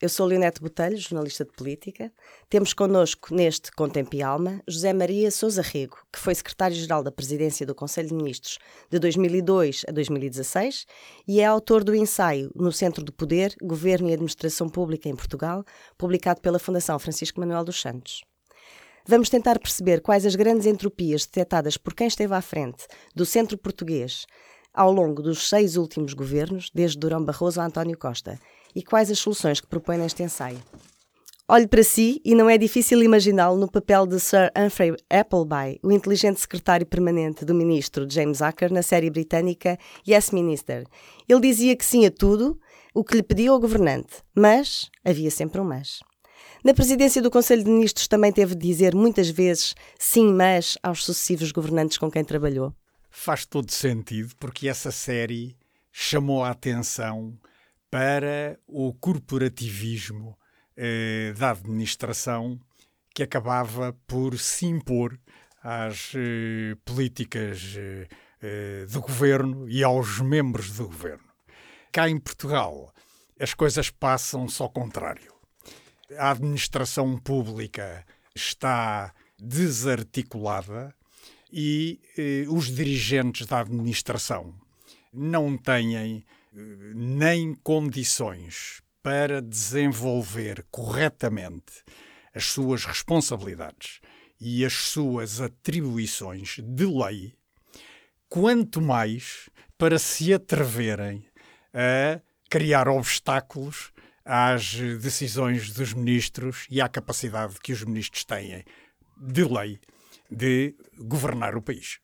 Eu sou Leonete Botelho, jornalista de política. Temos connosco neste Contempo e Alma José Maria Sousa Rego, que foi secretário-geral da Presidência do Conselho de Ministros de 2002 a 2016 e é autor do ensaio No Centro do Poder, Governo e Administração Pública em Portugal, publicado pela Fundação Francisco Manuel dos Santos. Vamos tentar perceber quais as grandes entropias detectadas por quem esteve à frente do centro português ao longo dos seis últimos governos, desde Durão Barroso a António Costa, e quais as soluções que propõe neste ensaio. Olhe para si e não é difícil imaginá-lo no papel de Sir Humphrey Appleby, o inteligente secretário permanente do ministro James Acker na série britânica Yes Minister. Ele dizia que sim a tudo o que lhe pedia o governante, mas havia sempre um mas. Na presidência do Conselho de Ministros também teve de dizer muitas vezes sim, mas aos sucessivos governantes com quem trabalhou. Faz todo sentido, porque essa série chamou a atenção para o corporativismo eh, da administração que acabava por se impor às eh, políticas eh, eh, do governo e aos membros do governo. Cá em Portugal, as coisas passam-se ao contrário. A administração pública está desarticulada e eh, os dirigentes da administração não têm nem condições para desenvolver corretamente as suas responsabilidades e as suas atribuições de lei, quanto mais para se atreverem a criar obstáculos às decisões dos ministros e à capacidade que os ministros têm de lei de governar o país.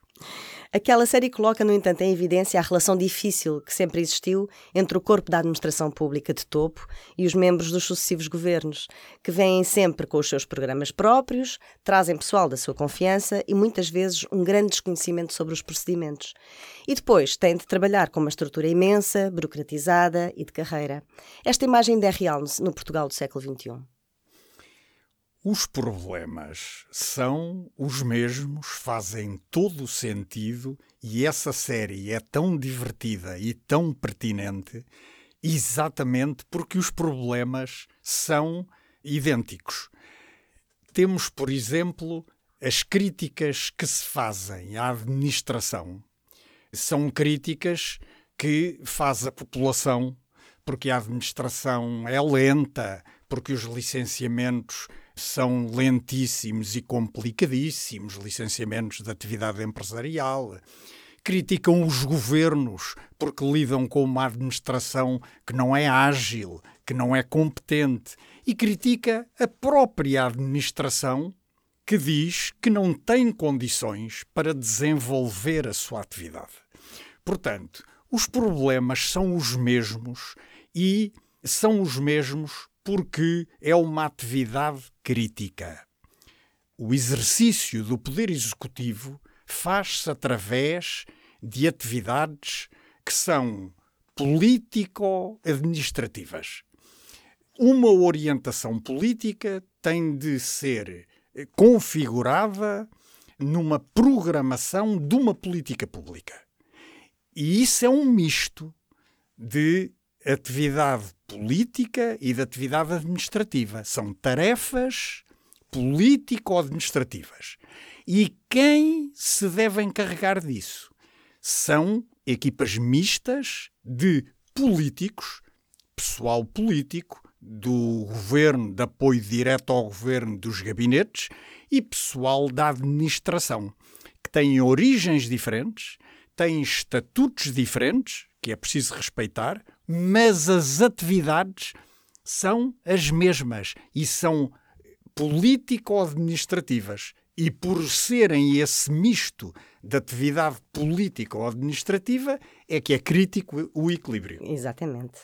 Aquela série coloca, no entanto, em evidência a relação difícil que sempre existiu entre o corpo da administração pública de topo e os membros dos sucessivos governos, que vêm sempre com os seus programas próprios, trazem pessoal da sua confiança e muitas vezes um grande desconhecimento sobre os procedimentos. E depois têm de trabalhar com uma estrutura imensa, burocratizada e de carreira. Esta imagem ainda é real no Portugal do século XXI. Os problemas são os mesmos, fazem todo o sentido e essa série é tão divertida e tão pertinente exatamente porque os problemas são idênticos. Temos, por exemplo, as críticas que se fazem à administração. São críticas que faz a população porque a administração é lenta, porque os licenciamentos são lentíssimos e complicadíssimos licenciamentos de atividade empresarial. Criticam os governos porque lidam com uma administração que não é ágil, que não é competente. E critica a própria administração que diz que não tem condições para desenvolver a sua atividade. Portanto, os problemas são os mesmos e são os mesmos porque é uma atividade crítica. O exercício do poder executivo faz-se através de atividades que são político-administrativas. Uma orientação política tem de ser configurada numa programação de uma política pública. E isso é um misto de atividade política e de atividade administrativa. São tarefas político-administrativas. E quem se deve encarregar disso? São equipas mistas de políticos, pessoal político, do governo, de apoio direto ao governo dos gabinetes e pessoal da administração, que têm origens diferentes, têm estatutos diferentes, que é preciso respeitar, mas as atividades são as mesmas e são político-administrativas. E por serem esse misto de atividade política ou administrativa, é que é crítico o equilíbrio. Exatamente.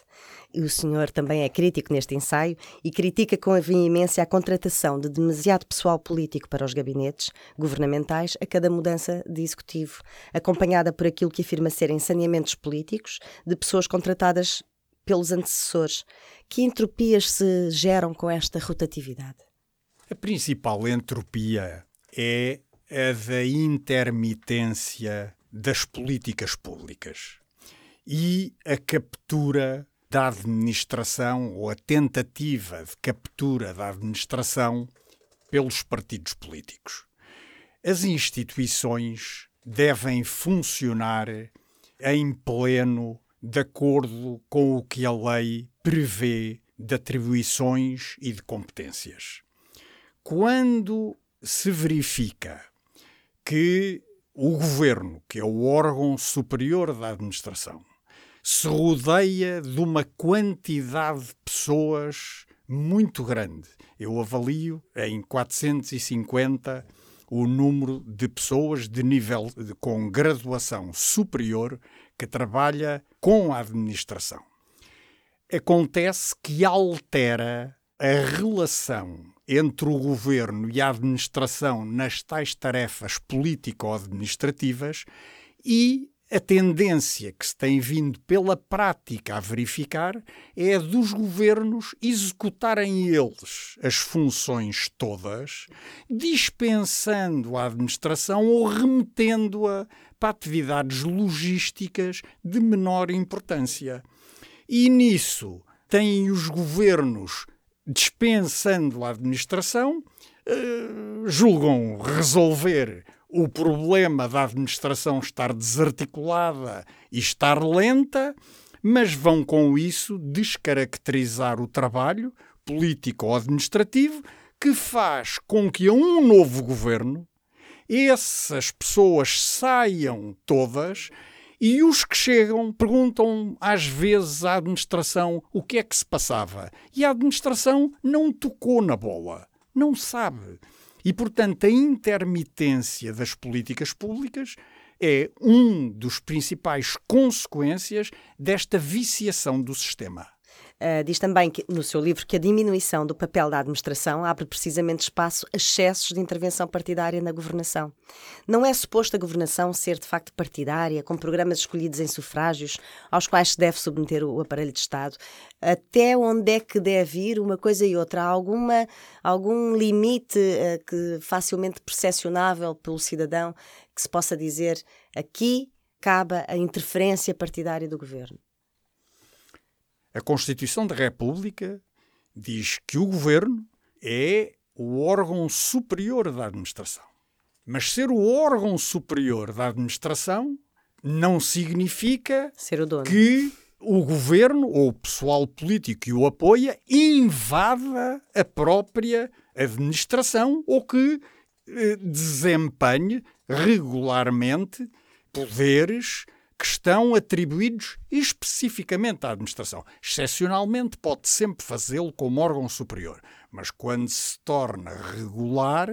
E o senhor também é crítico neste ensaio e critica com a veemência a contratação de demasiado pessoal político para os gabinetes governamentais a cada mudança de executivo, acompanhada por aquilo que afirma serem saneamentos políticos de pessoas contratadas pelos antecessores. Que entropias se geram com esta rotatividade? A principal entropia é a da intermitência das políticas públicas e a captura da administração ou a tentativa de captura da administração pelos partidos políticos. As instituições devem funcionar em pleno de acordo com o que a lei prevê de atribuições e de competências. Quando se verifica que o governo, que é o órgão superior da administração, se rodeia de uma quantidade de pessoas muito grande. Eu avalio em 450 o número de pessoas de nível com graduação superior que trabalha com a administração. Acontece que altera a relação entre o governo e a administração nas tais tarefas político-administrativas e a tendência que se tem vindo pela prática a verificar é a dos governos executarem eles as funções todas, dispensando a administração ou remetendo-a para atividades logísticas de menor importância. E nisso têm os governos dispensando a administração, uh, julgam resolver o problema da administração estar desarticulada e estar lenta, mas vão com isso descaracterizar o trabalho político ou administrativo que faz com que a um novo governo essas pessoas saiam todas e os que chegam perguntam às vezes à administração o que é que se passava. E a administração não tocou na bola, não sabe. E, portanto, a intermitência das políticas públicas é um dos principais consequências desta viciação do sistema. Uh, diz também que, no seu livro que a diminuição do papel da administração abre precisamente espaço a excessos de intervenção partidária na governação. Não é suposto a governação ser de facto partidária, com programas escolhidos em sufrágios, aos quais se deve submeter o aparelho de Estado? Até onde é que deve ir uma coisa e outra? Há alguma, algum limite uh, que facilmente percepcionável pelo cidadão que se possa dizer aqui cabe a interferência partidária do governo? A Constituição da República diz que o governo é o órgão superior da administração. Mas ser o órgão superior da administração não significa o que o governo ou o pessoal político que o apoia invada a própria administração ou que eh, desempenhe regularmente poderes que estão atribuídos especificamente à administração. Excepcionalmente, pode sempre fazê-lo como órgão superior, mas quando se torna regular,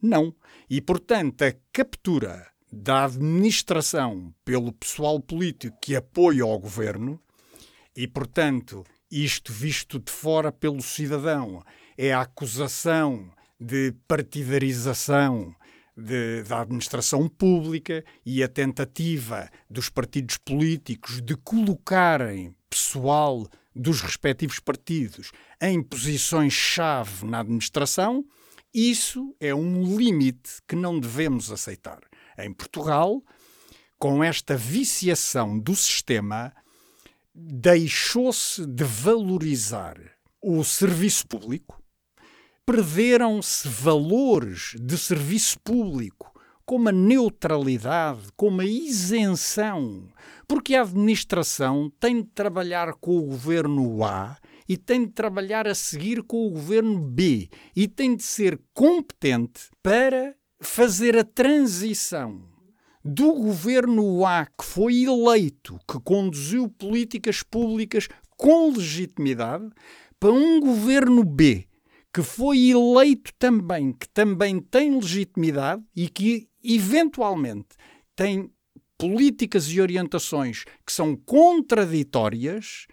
não. E, portanto, a captura da administração pelo pessoal político que apoia o governo, e, portanto, isto visto de fora pelo cidadão, é a acusação de partidarização de, da administração pública e a tentativa dos partidos políticos de colocarem pessoal dos respectivos partidos em posições-chave na administração, isso é um limite que não devemos aceitar. Em Portugal, com esta viciação do sistema, deixou-se de valorizar o serviço público, perderam-se valores de serviço público, como a neutralidade, como a isenção, porque a administração tem de trabalhar com o governo A e tem de trabalhar a seguir com o governo B e tem de ser competente para fazer a transição do governo A que foi eleito, que conduziu políticas públicas com legitimidade, para um governo B que foi eleito também, que também tem legitimidade e que, eventualmente, tem políticas e orientações que são contraditórias,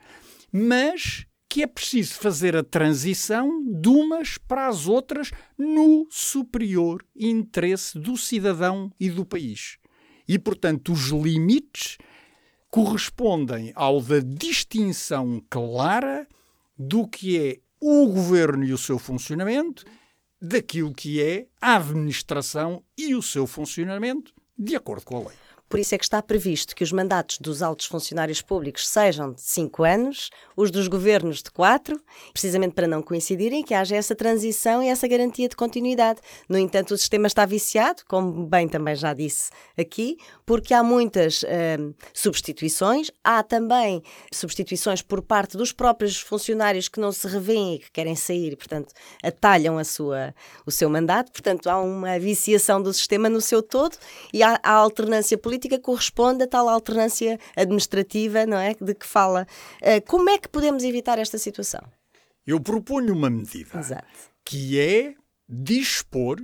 mas que é preciso fazer a transição de umas para as outras no superior interesse do cidadão e do país. E, portanto, os limites correspondem ao da distinção clara do que é o governo e o seu funcionamento daquilo que é a administração e o seu funcionamento de acordo com a lei. Por isso é que está previsto que os mandatos dos altos funcionários públicos sejam de cinco anos, os dos governos de quatro, precisamente para não coincidirem, que haja essa transição e essa garantia de continuidade. No entanto, o sistema está viciado, como bem também já disse aqui, porque há muitas hum, substituições, há também substituições por parte dos próprios funcionários que não se revêem e que querem sair, portanto, atalham a sua, o seu mandato. Portanto, há uma viciação do sistema no seu todo e há a alternância política política corresponde a tal alternância administrativa, não é? De que fala. Eh, como é que podemos evitar esta situação? Eu proponho uma medida Exato. que é dispor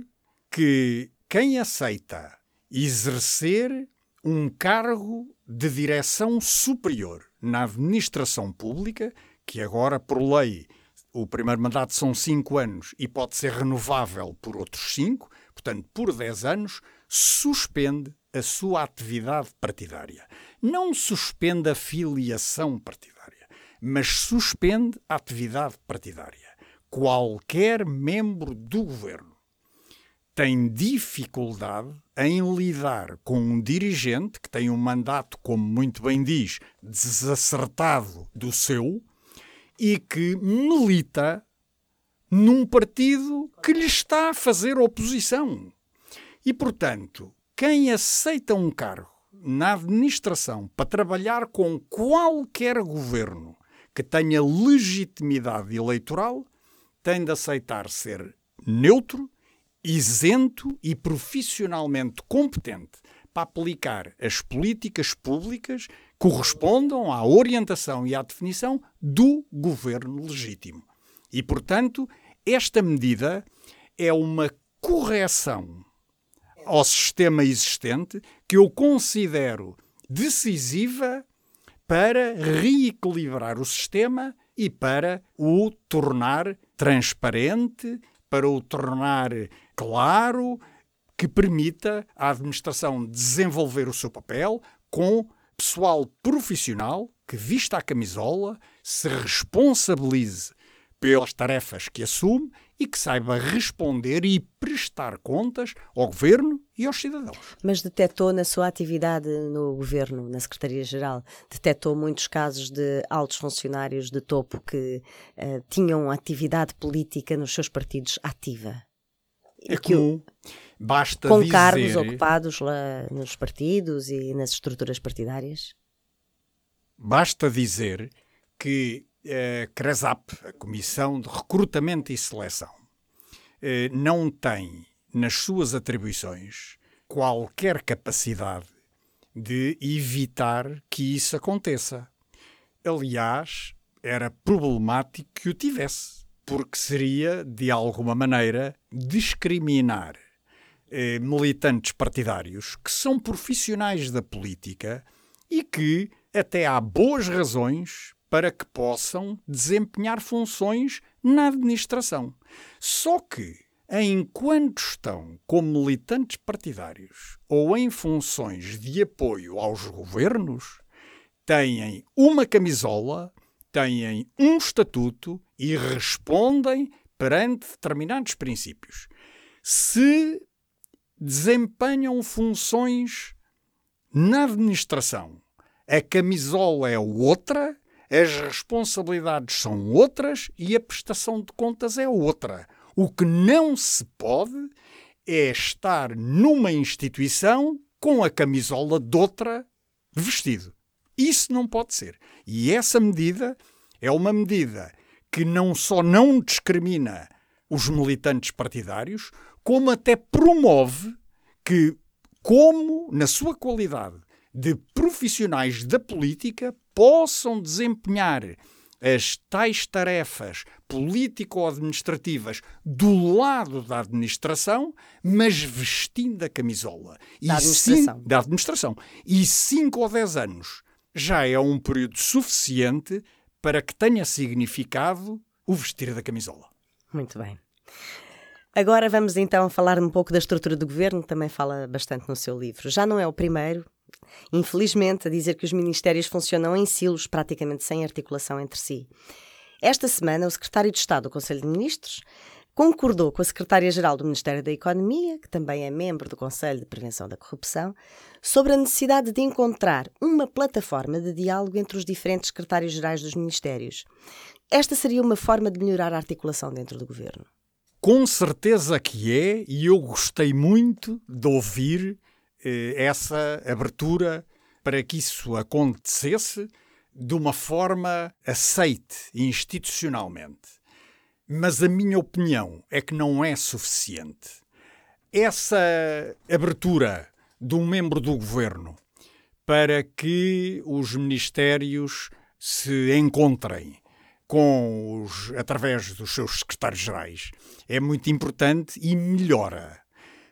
que quem aceita exercer um cargo de direção superior na administração pública, que agora, por lei, o primeiro mandato são cinco anos e pode ser renovável por outros cinco, portanto, por dez anos, suspende a sua atividade partidária. Não suspende a filiação partidária, mas suspende a atividade partidária. Qualquer membro do governo tem dificuldade em lidar com um dirigente que tem um mandato, como muito bem diz, desacertado do seu e que milita num partido que lhe está a fazer oposição. E, portanto, quem aceita um cargo na administração para trabalhar com qualquer governo que tenha legitimidade eleitoral tem de aceitar ser neutro, isento e profissionalmente competente para aplicar as políticas públicas correspondam à orientação e à definição do governo legítimo. E, portanto, esta medida é uma correção ao sistema existente que eu considero decisiva para reequilibrar o sistema e para o tornar transparente, para o tornar claro, que permita à administração desenvolver o seu papel com pessoal profissional que vista a camisola, se responsabilize pelas tarefas que assume e que saiba responder e prestar contas ao governo e aos cidadãos. Mas detectou na sua atividade no governo, na Secretaria-Geral, detectou muitos casos de altos funcionários de topo que uh, tinham atividade política nos seus partidos ativa? É comum. Basta com dizer... cargos ocupados lá nos partidos e nas estruturas partidárias? Basta dizer que a eh, CRESAP, a Comissão de Recrutamento e Seleção, eh, não tem nas suas atribuições qualquer capacidade de evitar que isso aconteça. Aliás, era problemático que o tivesse, porque seria, de alguma maneira, discriminar eh, militantes partidários que são profissionais da política e que até há boas razões para que possam desempenhar funções na administração. Só que, enquanto estão como militantes partidários ou em funções de apoio aos governos, têm uma camisola, têm um estatuto e respondem perante determinados princípios. Se desempenham funções na administração, a camisola é outra as responsabilidades são outras e a prestação de contas é outra. O que não se pode é estar numa instituição com a camisola de outra vestido. Isso não pode ser. E essa medida é uma medida que não só não discrimina os militantes partidários, como até promove que, como na sua qualidade de profissionais da política, possam desempenhar as tais tarefas político-administrativas do lado da administração, mas vestindo a camisola. Da administração. da administração. E 5 ou 10 anos já é um período suficiente para que tenha significado o vestir da camisola. Muito bem. Agora vamos então falar um pouco da estrutura do governo, também fala bastante no seu livro. Já não é o primeiro, infelizmente, a dizer que os ministérios funcionam em silos, praticamente sem articulação entre si. Esta semana, o secretário de Estado do Conselho de Ministros concordou com a secretária-geral do Ministério da Economia, que também é membro do Conselho de Prevenção da Corrupção, sobre a necessidade de encontrar uma plataforma de diálogo entre os diferentes secretários-gerais dos ministérios. Esta seria uma forma de melhorar a articulação dentro do governo. Com certeza que é, e eu gostei muito de ouvir essa abertura para que isso acontecesse de uma forma aceite institucionalmente. Mas a minha opinião é que não é suficiente. Essa abertura de um membro do governo para que os ministérios se encontrem com os, através dos seus secretários-gerais é muito importante e melhora.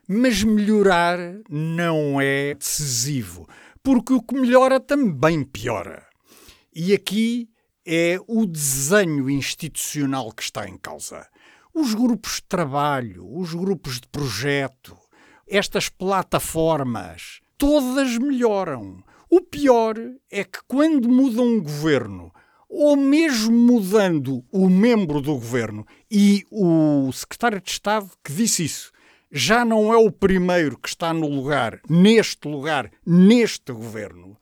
Mas melhorar não é decisivo, porque o que melhora também piora. E aqui é o desenho institucional que está em causa. Os grupos de trabalho, os grupos de projeto, estas plataformas, todas melhoram. O pior é que quando muda um governo, ou mesmo mudando o membro do governo, e o secretário de Estado que disse isso, já não é o primeiro que está no lugar, neste lugar, neste governo.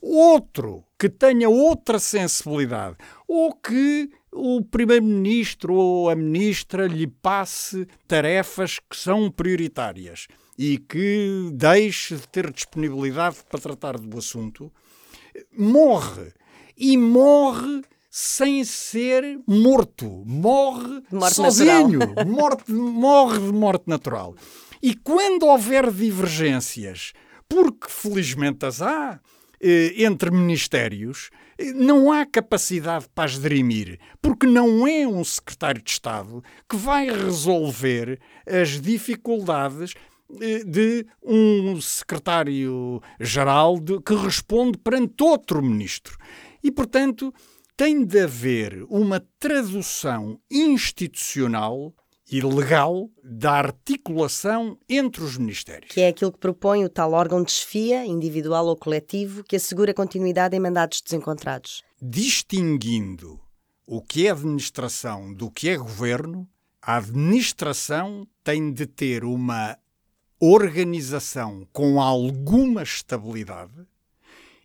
Outro que tenha outra sensibilidade, ou que o primeiro-ministro ou a ministra lhe passe tarefas que são prioritárias e que deixe de ter disponibilidade para tratar do assunto, morre e morre sem ser morto. Morre morte sozinho. Morte, morre de morte natural. E quando houver divergências, porque felizmente as há, eh, entre ministérios, eh, não há capacidade para as dirimir, porque não é um secretário de Estado que vai resolver as dificuldades eh, de um secretário-geral que responde perante outro ministro. E, portanto, tem de haver uma tradução institucional e legal da articulação entre os ministérios. Que é aquilo que propõe o tal órgão de chefia, individual ou coletivo, que assegura continuidade em mandatos desencontrados. Distinguindo o que é administração do que é governo, a administração tem de ter uma organização com alguma estabilidade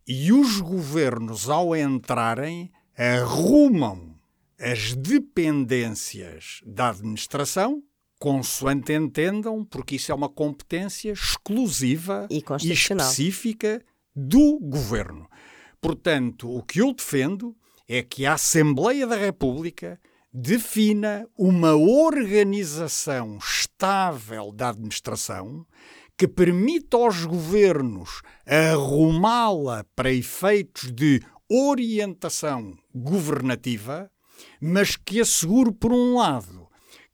e os governos, ao entrarem, arrumam as dependências da administração, consoante entendam, porque isso é uma competência exclusiva e, e específica do governo. Portanto, o que eu defendo é que a Assembleia da República defina uma organização estável da administração que permita aos governos arrumá-la para efeitos de orientação governativa, mas que assegure, por um lado,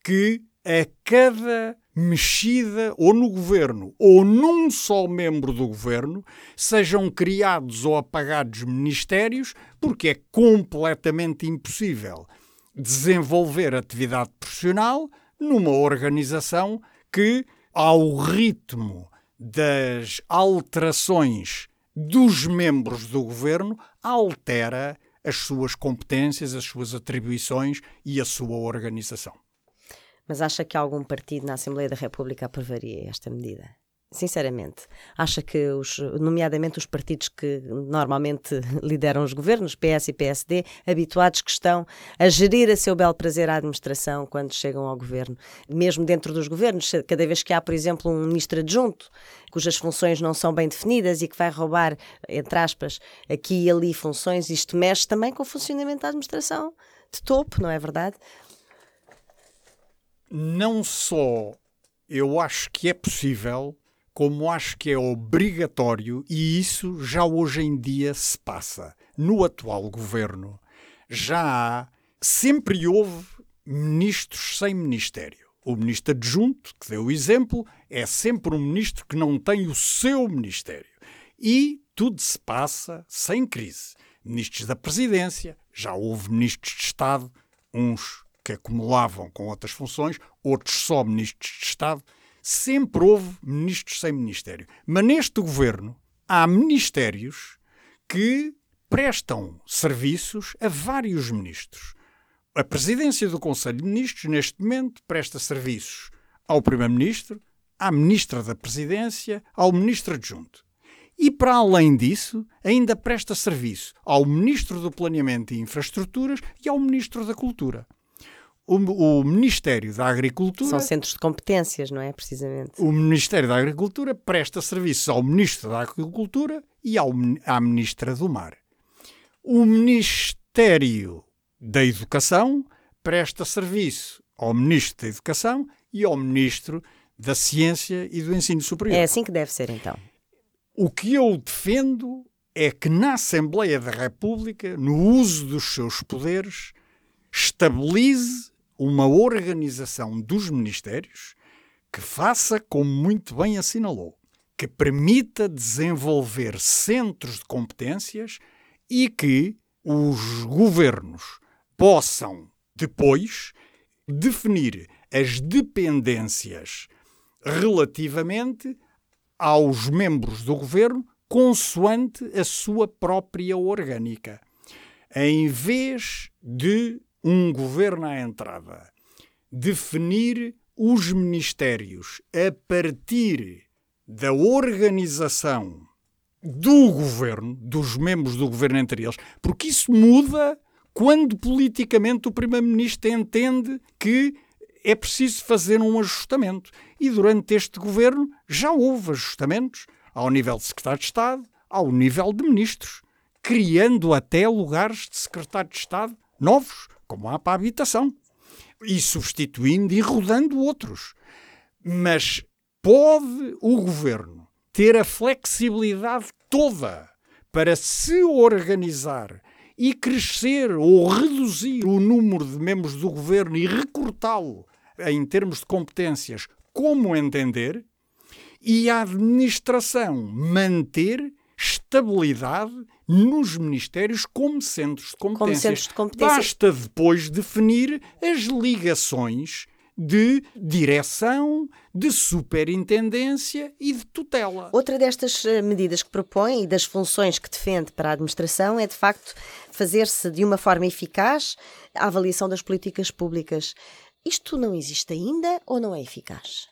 que a cada mexida ou no governo ou num só membro do governo sejam criados ou apagados ministérios, porque é completamente impossível desenvolver atividade profissional numa organização que, ao ritmo das alterações dos membros do governo, altera as suas competências, as suas atribuições e a sua organização. Mas acha que algum partido na Assembleia da República aprovaria esta medida? Sinceramente, acha que, os, nomeadamente os partidos que normalmente lideram os governos, PS e PSD, habituados que estão a gerir a seu belo prazer a administração quando chegam ao governo, mesmo dentro dos governos, cada vez que há, por exemplo, um ministro adjunto cujas funções não são bem definidas e que vai roubar, entre aspas, aqui e ali funções, isto mexe também com o funcionamento da administração de topo, não é verdade? Não só eu acho que é possível como acho que é obrigatório, e isso já hoje em dia se passa. No atual governo, já há, sempre houve ministros sem ministério. O ministro adjunto, que deu o exemplo, é sempre um ministro que não tem o seu ministério. E tudo se passa sem crise. Ministros da presidência, já houve ministros de Estado, uns que acumulavam com outras funções, outros só ministros de Estado. Sempre houve ministros sem ministério. Mas neste governo há ministérios que prestam serviços a vários ministros. A presidência do Conselho de Ministros, neste momento, presta serviços ao Primeiro-Ministro, à Ministra da Presidência, ao Ministro Adjunto. E, para além disso, ainda presta serviço ao Ministro do Planeamento e Infraestruturas e ao Ministro da Cultura. O, o, Ministério da Agricultura. São centros de competências, não é? Precisamente. O Ministério da Agricultura presta serviços ao Ministro da Agricultura e ao, à Ministra do Mar. O Ministério da Educação presta serviço ao Ministro da Educação e ao Ministro da Ciência e do Ensino Superior. É assim que deve ser, então. O que eu defendo é que na Assembleia da República, no uso dos seus poderes, estabilize uma organização dos ministérios que faça como muito bem assinalou, que permita desenvolver centros de competências e que os governos possam depois definir as dependências relativamente aos membros do governo consoante a sua própria orgânica. Em vez de um governo à entrada definir os ministérios a partir da organização do governo, dos membros do governo entre eles, porque isso muda quando politicamente o primeiro-ministro entende que é preciso fazer um ajustamento. E durante este governo já houve ajustamentos ao nível de secretário de Estado, ao nível de ministros, criando até lugares de secretário de Estado novos, como há para a habitação, e substituindo e rodando outros. Mas pode o governo ter a flexibilidade toda para se organizar e crescer ou reduzir o número de membros do governo e recortá-lo em termos de competências como entender e a administração manter estabilidade nos ministérios como centros de competência. Como centros de competência. Basta depois definir as ligações de direção, de superintendência e de tutela. Outra destas eh, medidas que propõe e das funções que defende para a administração é, de facto, fazer-se de uma forma eficaz a avaliação das políticas públicas. Isto não existe ainda ou não é eficaz?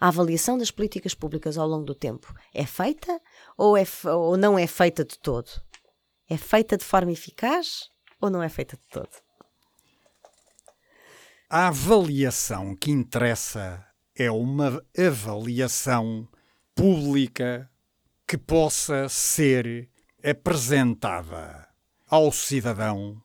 A avaliação das políticas públicas ao longo do tempo é feita ou, é, ou não é feita de todo? É feita de forma eficaz ou não é feita de todo? A avaliação que interessa é uma avaliação pública que possa ser apresentada ao cidadão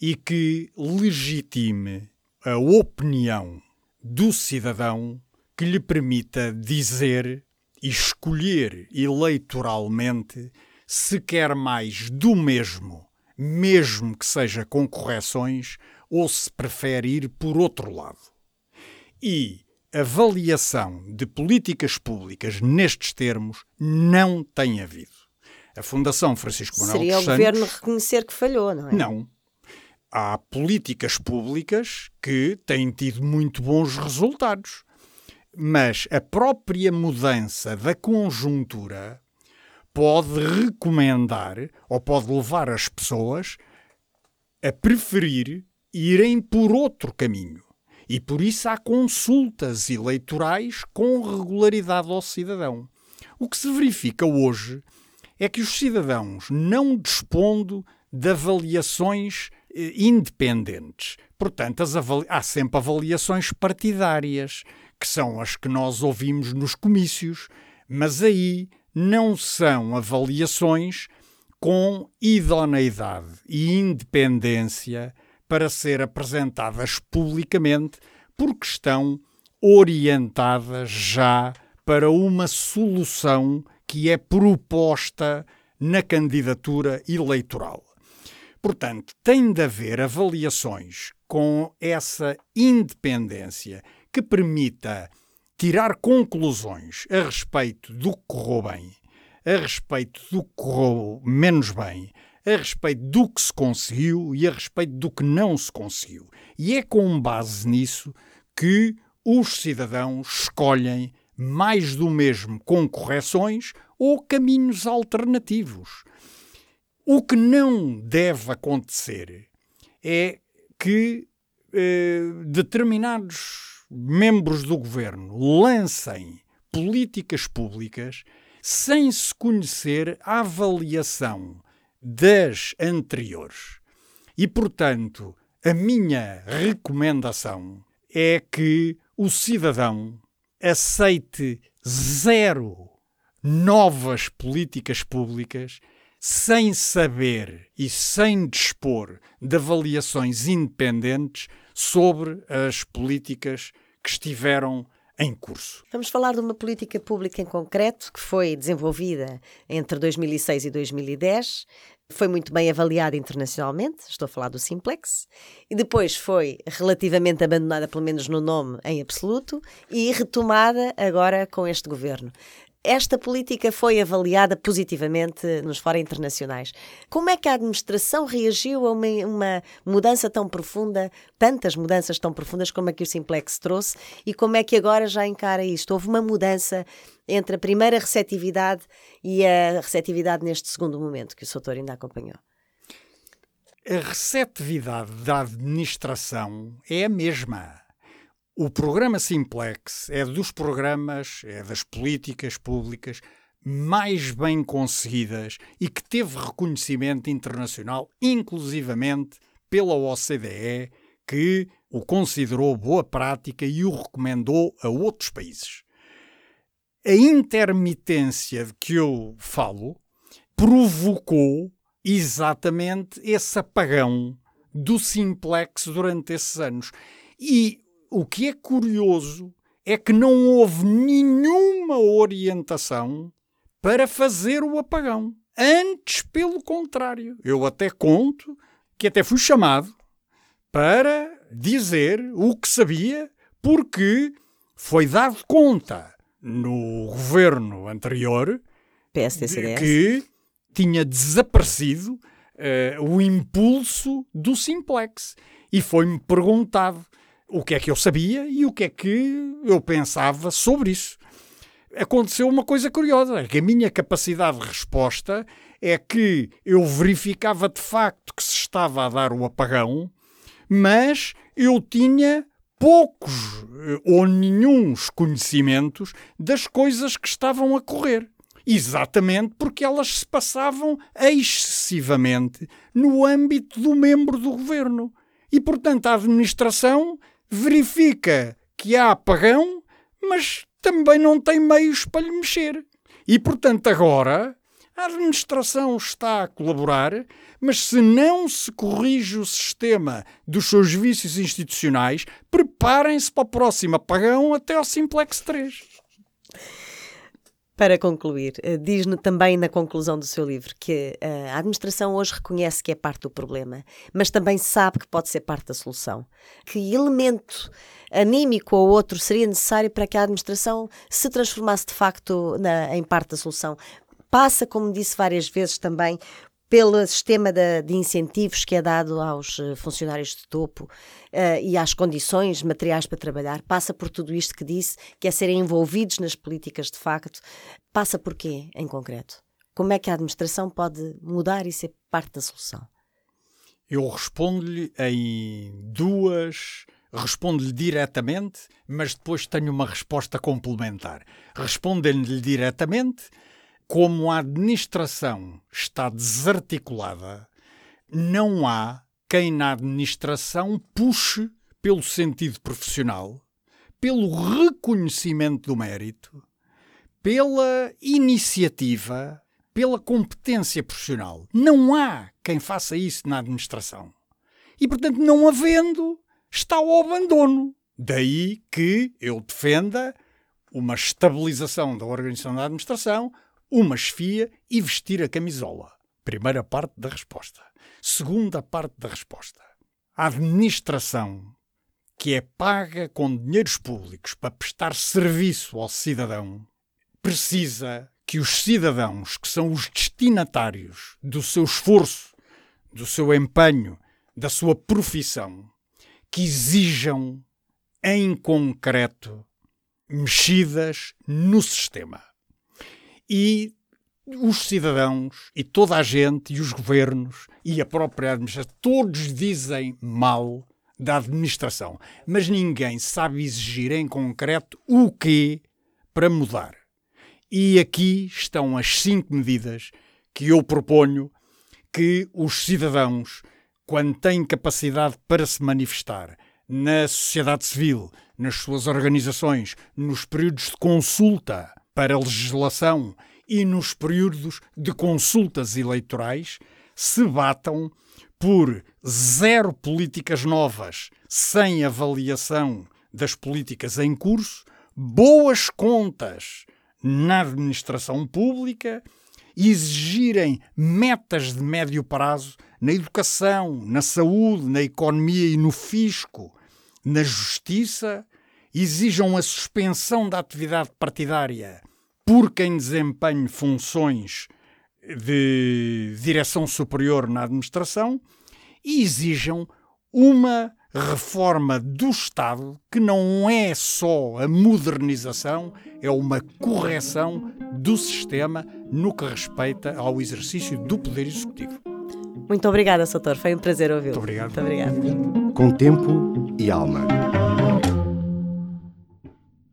e que legitime a opinião do cidadão que lhe permita dizer e escolher eleitoralmente se quer mais do mesmo, mesmo que seja com correções ou se prefere ir por outro lado. E avaliação de políticas públicas nestes termos não tem havido. A Fundação Francisco Manuel Seria dos o Santos... governo reconhecer que falhou, não é? Não. Há políticas públicas que têm tido muito bons resultados. Mas a própria mudança da conjuntura pode recomendar ou pode levar as pessoas a preferir irem por outro caminho. E por isso há consultas eleitorais com regularidade ao cidadão. O que se verifica hoje é que os cidadãos, não dispondo de avaliações eh, independentes, portanto, há sempre avaliações partidárias, que são as que nós ouvimos nos comícios, mas aí não são avaliações com idoneidade e independência para ser apresentadas publicamente, porque estão orientadas já para uma solução que é proposta na candidatura eleitoral. Portanto, tem de haver avaliações com essa independência que permita tirar conclusões a respeito do que correu bem, a respeito do que correu menos bem, a respeito do que se conseguiu e a respeito do que não se conseguiu. E é com base nisso que os cidadãos escolhem mais do mesmo com correções ou caminhos alternativos. O que não deve acontecer é que eh, determinados membros do governo lancem políticas públicas sem se conhecer a avaliação das anteriores. E, portanto, a minha recomendação é que o cidadão aceite zero novas políticas públicas sem saber e sem dispor de avaliações independentes sobre as políticas que estiveram em curso. Vamos falar de uma política pública em concreto que foi desenvolvida entre 2006 e 2010, foi muito bem avaliada internacionalmente, estou a falar do Simplex, e depois foi relativamente abandonada, pelo menos no nome, em absoluto, e retomada agora com este governo esta política foi avaliada positivamente nos fóruns internacionais. Como é que a administração reagiu a uma, uma, mudança tão profunda, tantas mudanças tão profundas como a que o Simplex trouxe, e como é que agora já encara isto? Houve uma mudança entre a primeira receptividade e a receptividade neste segundo momento que o Soutor ainda acompanhou? A receptividade da administração é a mesma o programa Simplex é dos programas, é das políticas públicas mais bem conseguidas e que teve reconhecimento internacional, inclusivamente pela OCDE, que o considerou boa prática e o recomendou a outros países. A intermitência de que eu falo provocou exatamente esse apagão do simplex durante esses anos. E o que é curioso é que não houve nenhuma orientação para fazer o apagão. Antes, pelo contrário. Eu até conto que até fui chamado para dizer o que sabia, porque foi dado conta no governo anterior PSDCDS. que tinha desaparecido uh, o impulso do simplex. E foi-me perguntado o que é que eu sabia e o que é que eu pensava sobre isso. Aconteceu uma coisa curiosa, é que a minha capacidade de resposta é que eu verificava de facto que se estava a dar o apagão, mas eu tinha poucos eh, ou nenhums conhecimentos das coisas que estavam a correr. Exatamente porque elas se passavam excessivamente no âmbito do membro do governo. E, portanto, a administração verifica que há apagão, mas também não tem meios para lhe mexer. E, portanto, agora a administração está a colaborar, mas se não se corrige o sistema dos seus vícios institucionais, preparem-se para o próximo apagão até ao Simplex 3. Para concluir, eh, diz também na conclusão do seu livro que eh, a administração hoje reconhece que é parte do problema, mas também sabe que pode ser parte da solução. Que elemento anímico ou outro seria necessário para que a administração se transformasse de facto na, em parte da solução? Passa, como disse várias vezes também, pelo sistema de, de, incentivos que é dado aos eh, funcionários de topo uh, e às condições materiais para trabalhar, passa por tudo isto que disse, que é serem envolvidos nas políticas de facto, passa por quê, em concreto? Como é que a administração pode mudar e ser parte da solução? Eu respondo-lhe em duas. Respondo-lhe diretamente, mas depois tenho uma resposta complementar. Respondendo-lhe diretamente, como a administração está desarticulada, não há quem na administração puxe pelo sentido profissional, pelo reconhecimento do mérito, pela iniciativa, pela competência profissional. Não há quem faça isso na administração. E, portanto, não havendo, está ao abandono. Daí que eu defenda uma estabilização da organização da administração, uma chefia e vestir a camisola. Primeira parte da resposta. Segunda parte da resposta. A administração que é paga com dinheiros públicos para prestar serviço ao cidadão precisa que os cidadãos, que são os destinatários do seu esforço, do seu empenho, da sua profissão, que exijam em concreto mexidas no sistema. E os cidadãos e toda a gente e os governos e a própria administração, todos dizem mal da administração, mas ninguém sabe exigir em concreto o quê para mudar. E aqui estão as cinco medidas que eu proponho que os cidadãos, quando têm capacidade para se manifestar na sociedade civil, nas suas organizações, nos períodos de consulta para a legislação e nos períodos de consultas eleitorais, se batam por zero políticas novas sem avaliação das políticas em curso, boas contas na administração pública exigirem metas de médio prazo na educação, na saúde, na economia e no fisco, na justiça, exijam a suspensão da atividade partidária por quem desempenhe funções de direção superior na administração e exijam uma reforma do Estado que não é só a modernização, é uma correção do sistema no que respeita ao exercício do Poder Executivo. Muito obrigada, Soutor. Foi um prazer ouvi-lo. Muito obrigado. Muito obrigada. Com tempo e alma.